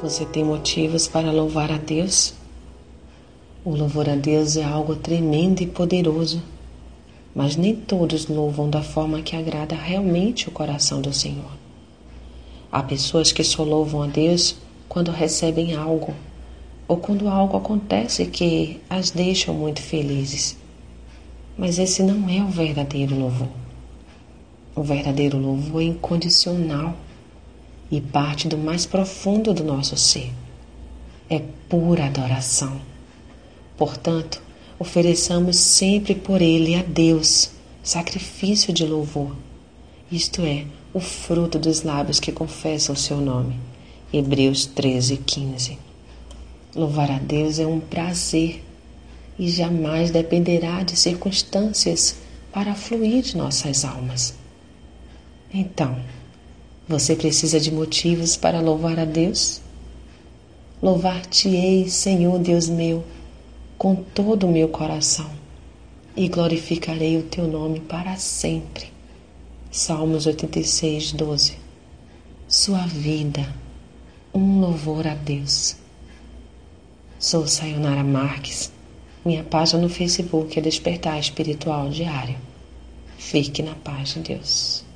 Você tem motivos para louvar a Deus? O louvor a Deus é algo tremendo e poderoso, mas nem todos louvam da forma que agrada realmente o coração do Senhor. Há pessoas que só louvam a Deus quando recebem algo ou quando algo acontece que as deixam muito felizes. Mas esse não é o verdadeiro louvor. O verdadeiro louvor é incondicional e parte do mais profundo do nosso ser. É pura adoração. Portanto, ofereçamos sempre por ele a Deus sacrifício de louvor, isto é, o fruto dos lábios que confessam o seu nome. Hebreus 13, 15. Louvar a Deus é um prazer e jamais dependerá de circunstâncias para fluir de nossas almas. Então, você precisa de motivos para louvar a Deus? Louvar-te-ei, Senhor Deus meu, com todo o meu coração e glorificarei o teu nome para sempre. Salmos 86, 12. Sua vida, um louvor a Deus. Sou Sayonara Marques. Minha página no Facebook é Despertar Espiritual Diário. Fique na paz de Deus.